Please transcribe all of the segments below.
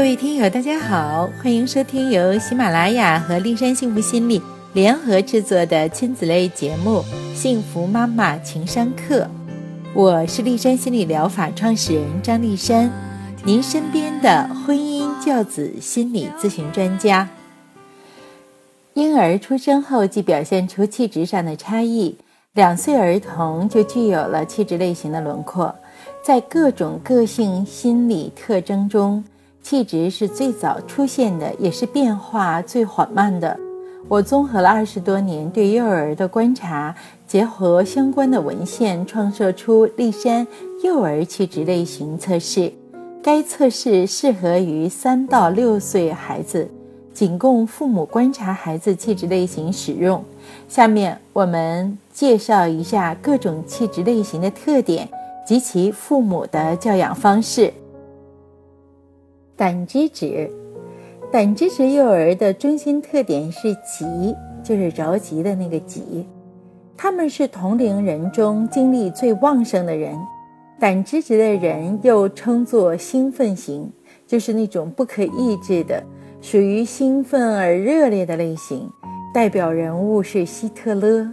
各位听友，大家好，欢迎收听由喜马拉雅和丽山幸福心理联合制作的亲子类节目《幸福妈妈情商课》。我是丽山心理疗法创始人张丽山，您身边的婚姻教子心理咨询专家。婴儿出生后即表现出气质上的差异，两岁儿童就具有了气质类型的轮廓，在各种个性心理特征中。气质是最早出现的，也是变化最缓慢的。我综合了二十多年对幼儿的观察，结合相关的文献，创设出立山幼儿气质类型测试。该测试适合于三到六岁孩子，仅供父母观察孩子气质类型使用。下面我们介绍一下各种气质类型的特点及其父母的教养方式。胆汁质，胆汁质幼儿的中心特点是急，就是着急的那个急。他们是同龄人中精力最旺盛的人。胆汁质的人又称作兴奋型，就是那种不可抑制的，属于兴奋而热烈的类型。代表人物是希特勒。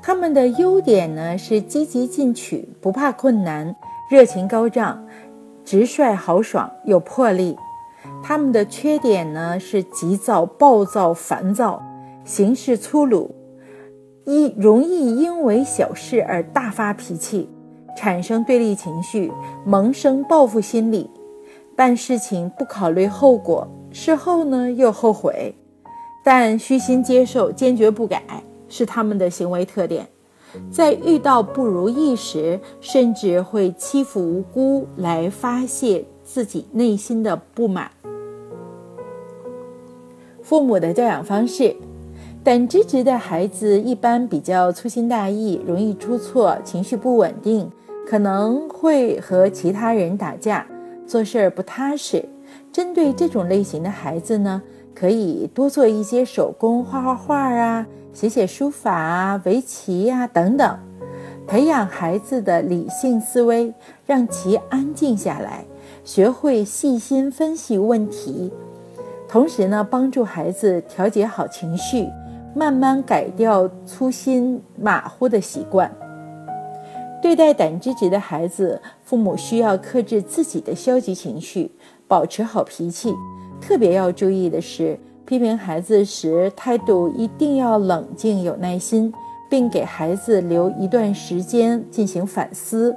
他们的优点呢是积极进取，不怕困难，热情高涨。直率豪爽有魄力，他们的缺点呢是急躁、暴躁、烦躁，行事粗鲁，易容易因为小事而大发脾气，产生对立情绪，萌生报复心理，办事情不考虑后果，事后呢又后悔，但虚心接受，坚决不改，是他们的行为特点。在遇到不如意时，甚至会欺负无辜来发泄自己内心的不满。父母的教养方式，胆汁质的孩子一般比较粗心大意，容易出错，情绪不稳定，可能会和其他人打架，做事儿不踏实。针对这种类型的孩子呢，可以多做一些手工，画画画啊。写写书法啊，围棋呀等等，培养孩子的理性思维，让其安静下来，学会细心分析问题。同时呢，帮助孩子调节好情绪，慢慢改掉粗心马虎的习惯。对待胆汁质的孩子，父母需要克制自己的消极情绪，保持好脾气。特别要注意的是。批评孩子时，态度一定要冷静有耐心，并给孩子留一段时间进行反思。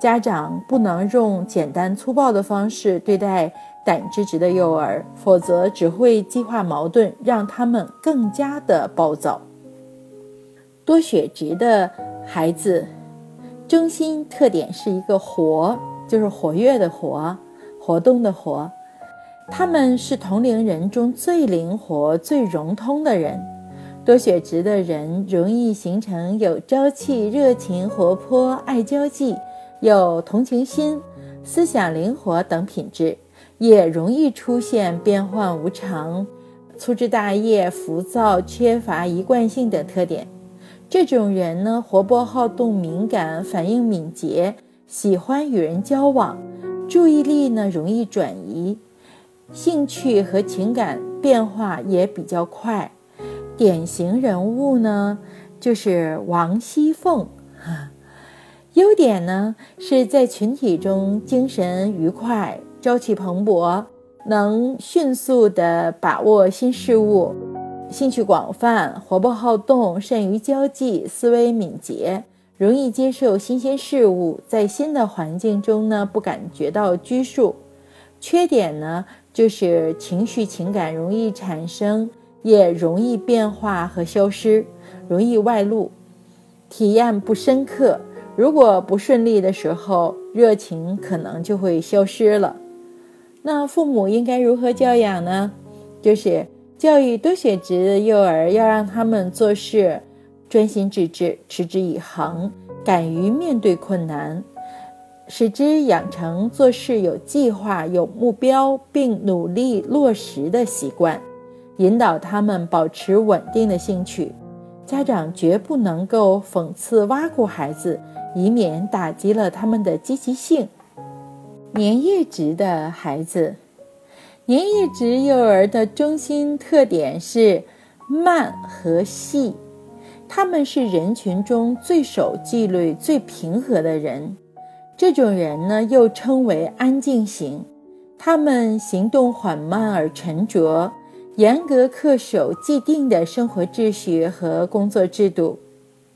家长不能用简单粗暴的方式对待胆汁质的幼儿，否则只会激化矛盾，让他们更加的暴躁。多血质的孩子，中心特点是一个活，就是活跃的活，活动的活。他们是同龄人中最灵活、最融通的人。多血质的人容易形成有朝气、热情、活泼、爱交际、有同情心、思想灵活等品质，也容易出现变幻无常、粗枝大叶、浮躁、缺乏一贯性等特点。这种人呢，活泼好动、敏感、反应敏捷，喜欢与人交往，注意力呢容易转移。兴趣和情感变化也比较快，典型人物呢就是王熙凤。优点呢是在群体中精神愉快、朝气蓬勃，能迅速地把握新事物，兴趣广泛、活泼好动、善于交际、思维敏捷，容易接受新鲜事物，在新的环境中呢不感觉到拘束。缺点呢？就是情绪情感容易产生，也容易变化和消失，容易外露，体验不深刻。如果不顺利的时候，热情可能就会消失了。那父母应该如何教养呢？就是教育多血质的幼儿，要让他们做事专心致志、持之以恒，敢于面对困难。使之养成做事有计划、有目标，并努力落实的习惯，引导他们保持稳定的兴趣。家长绝不能够讽刺挖苦孩子，以免打击了他们的积极性。粘液质的孩子，年叶值幼儿的中心特点是慢和细，他们是人群中最守纪律、最平和的人。这种人呢，又称为安静型。他们行动缓慢而沉着，严格恪守既定的生活秩序和工作制度，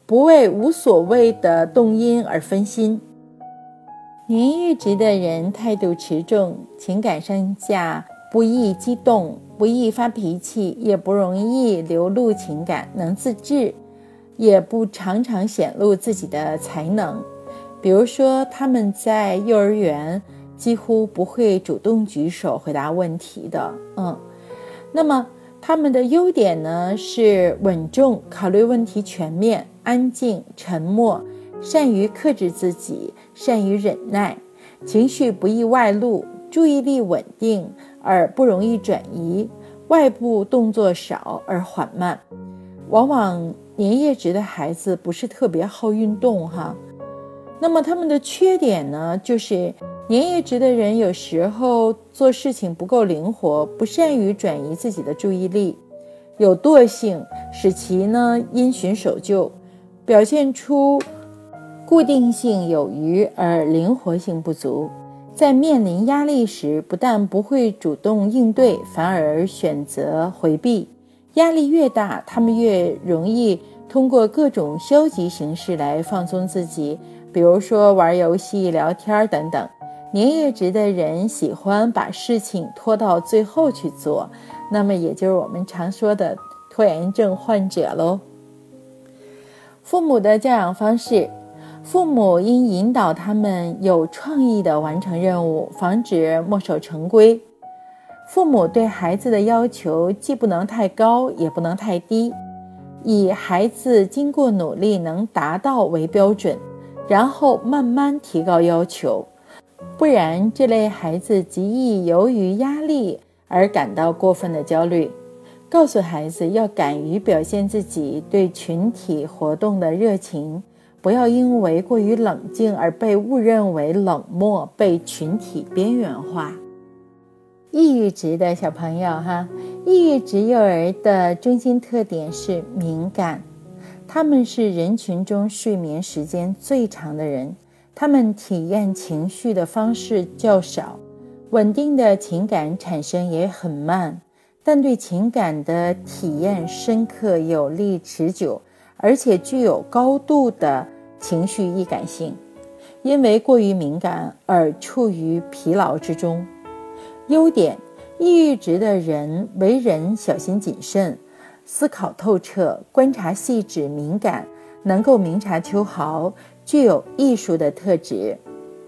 不为无所谓的动因而分心。年月值的人态度持重，情感上下不易激动，不易发脾气，也不容易流露情感，能自制，也不常常显露自己的才能。比如说，他们在幼儿园几乎不会主动举手回答问题的，嗯，那么他们的优点呢是稳重、考虑问题全面、安静、沉默、善于克制自己、善于忍耐、情绪不易外露、注意力稳定而不容易转移、外部动作少而缓慢。往往年业值的孩子不是特别好运动，哈。那么他们的缺点呢，就是年业值的人有时候做事情不够灵活，不善于转移自己的注意力，有惰性，使其呢因循守旧，表现出固定性有余而灵活性不足。在面临压力时，不但不会主动应对，反而选择回避。压力越大，他们越容易通过各种消极形式来放松自己。比如说玩游戏、聊天等等，年月值的人喜欢把事情拖到最后去做，那么也就是我们常说的拖延症患者喽。父母的教养方式，父母应引导他们有创意的完成任务，防止墨守成规。父母对孩子的要求既不能太高，也不能太低，以孩子经过努力能达到为标准。然后慢慢提高要求，不然这类孩子极易由于压力而感到过分的焦虑。告诉孩子要敢于表现自己对群体活动的热情，不要因为过于冷静而被误认为冷漠，被群体边缘化。抑郁值的小朋友哈，抑郁值幼儿的中心特点是敏感。他们是人群中睡眠时间最长的人，他们体验情绪的方式较少，稳定的情感产生也很慢，但对情感的体验深刻、有力、持久，而且具有高度的情绪易感性。因为过于敏感而处于疲劳之中。优点：抑郁值的人为人小心谨慎。思考透彻，观察细致，敏感，能够明察秋毫，具有艺术的特质。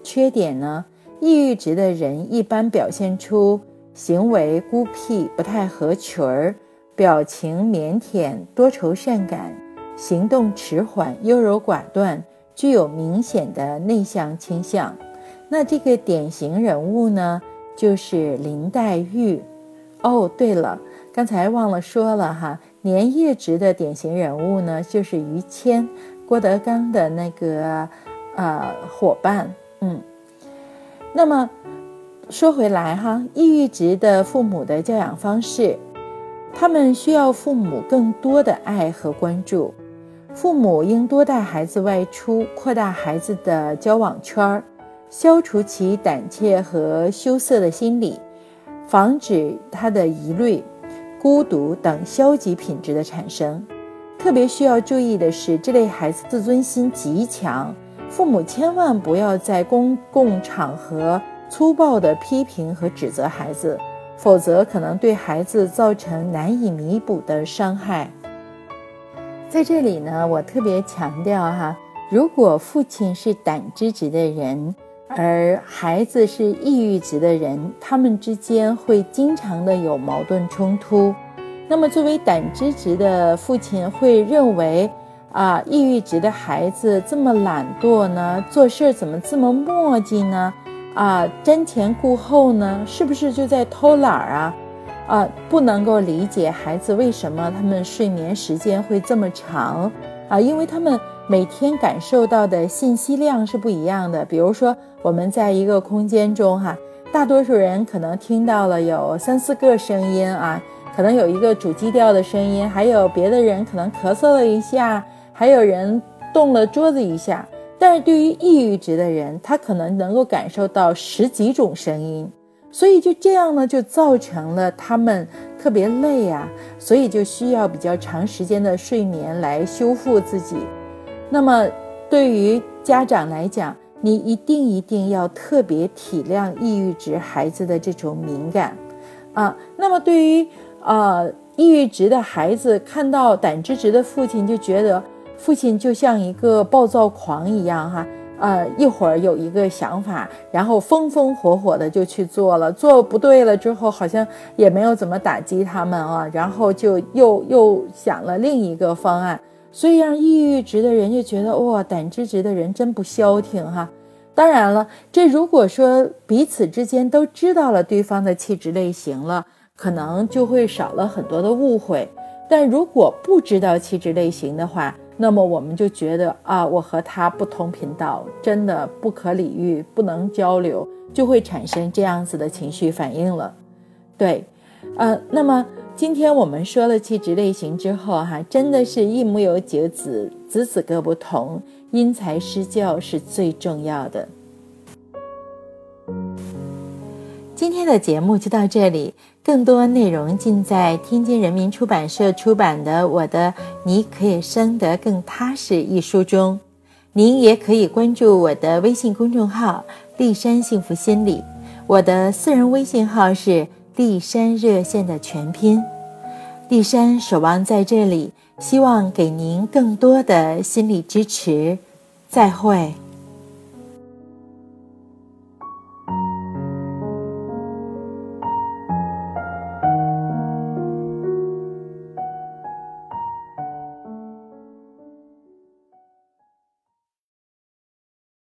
缺点呢？抑郁值的人一般表现出行为孤僻，不太合群儿，表情腼腆，多愁善感，行动迟缓，优柔寡断，具有明显的内向倾向。那这个典型人物呢，就是林黛玉。哦，对了。刚才忘了说了哈，年夜值的典型人物呢，就是于谦、郭德纲的那个呃伙伴。嗯，那么说回来哈，抑郁值的父母的教养方式，他们需要父母更多的爱和关注。父母应多带孩子外出，扩大孩子的交往圈儿，消除其胆怯和羞涩的心理，防止他的疑虑。孤独等消极品质的产生，特别需要注意的是，这类孩子自尊心极强，父母千万不要在公共场合粗暴地批评和指责孩子，否则可能对孩子造成难以弥补的伤害。在这里呢，我特别强调哈，如果父亲是胆汁质的人。而孩子是抑郁值的人，他们之间会经常的有矛盾冲突。那么，作为胆汁值的父亲会认为，啊，抑郁值的孩子这么懒惰呢？做事怎么这么磨叽呢？啊，瞻前顾后呢？是不是就在偷懒儿啊？啊，不能够理解孩子为什么他们睡眠时间会这么长啊？因为他们。每天感受到的信息量是不一样的。比如说，我们在一个空间中，哈，大多数人可能听到了有三四个声音啊，可能有一个主基调的声音，还有别的人可能咳嗽了一下，还有人动了桌子一下。但是对于抑郁值的人，他可能能够感受到十几种声音，所以就这样呢，就造成了他们特别累啊，所以就需要比较长时间的睡眠来修复自己。那么对于家长来讲，你一定一定要特别体谅抑郁值孩子的这种敏感啊。那么对于呃抑郁值的孩子，看到胆汁值的父亲就觉得。父亲就像一个暴躁狂一样，哈，呃，一会儿有一个想法，然后风风火火的就去做了，做不对了之后，好像也没有怎么打击他们啊，然后就又又想了另一个方案，所以让抑郁值的人就觉得哇，胆汁值的人真不消停哈。当然了，这如果说彼此之间都知道了对方的气质类型了，可能就会少了很多的误会，但如果不知道气质类型的话，那么我们就觉得啊，我和他不同频道，真的不可理喻，不能交流，就会产生这样子的情绪反应了。对，呃，那么今天我们说了气质类型之后，哈，真的是一母有九子，子子各不同，因材施教是最重要的。天的节目就到这里。更多内容尽在天津人民出版社出版的《我的你可以生得更踏实》一书中。您也可以关注我的微信公众号“立山幸福心理”，我的私人微信号是“立山热线”的全拼。立山守望在这里，希望给您更多的心理支持。再会。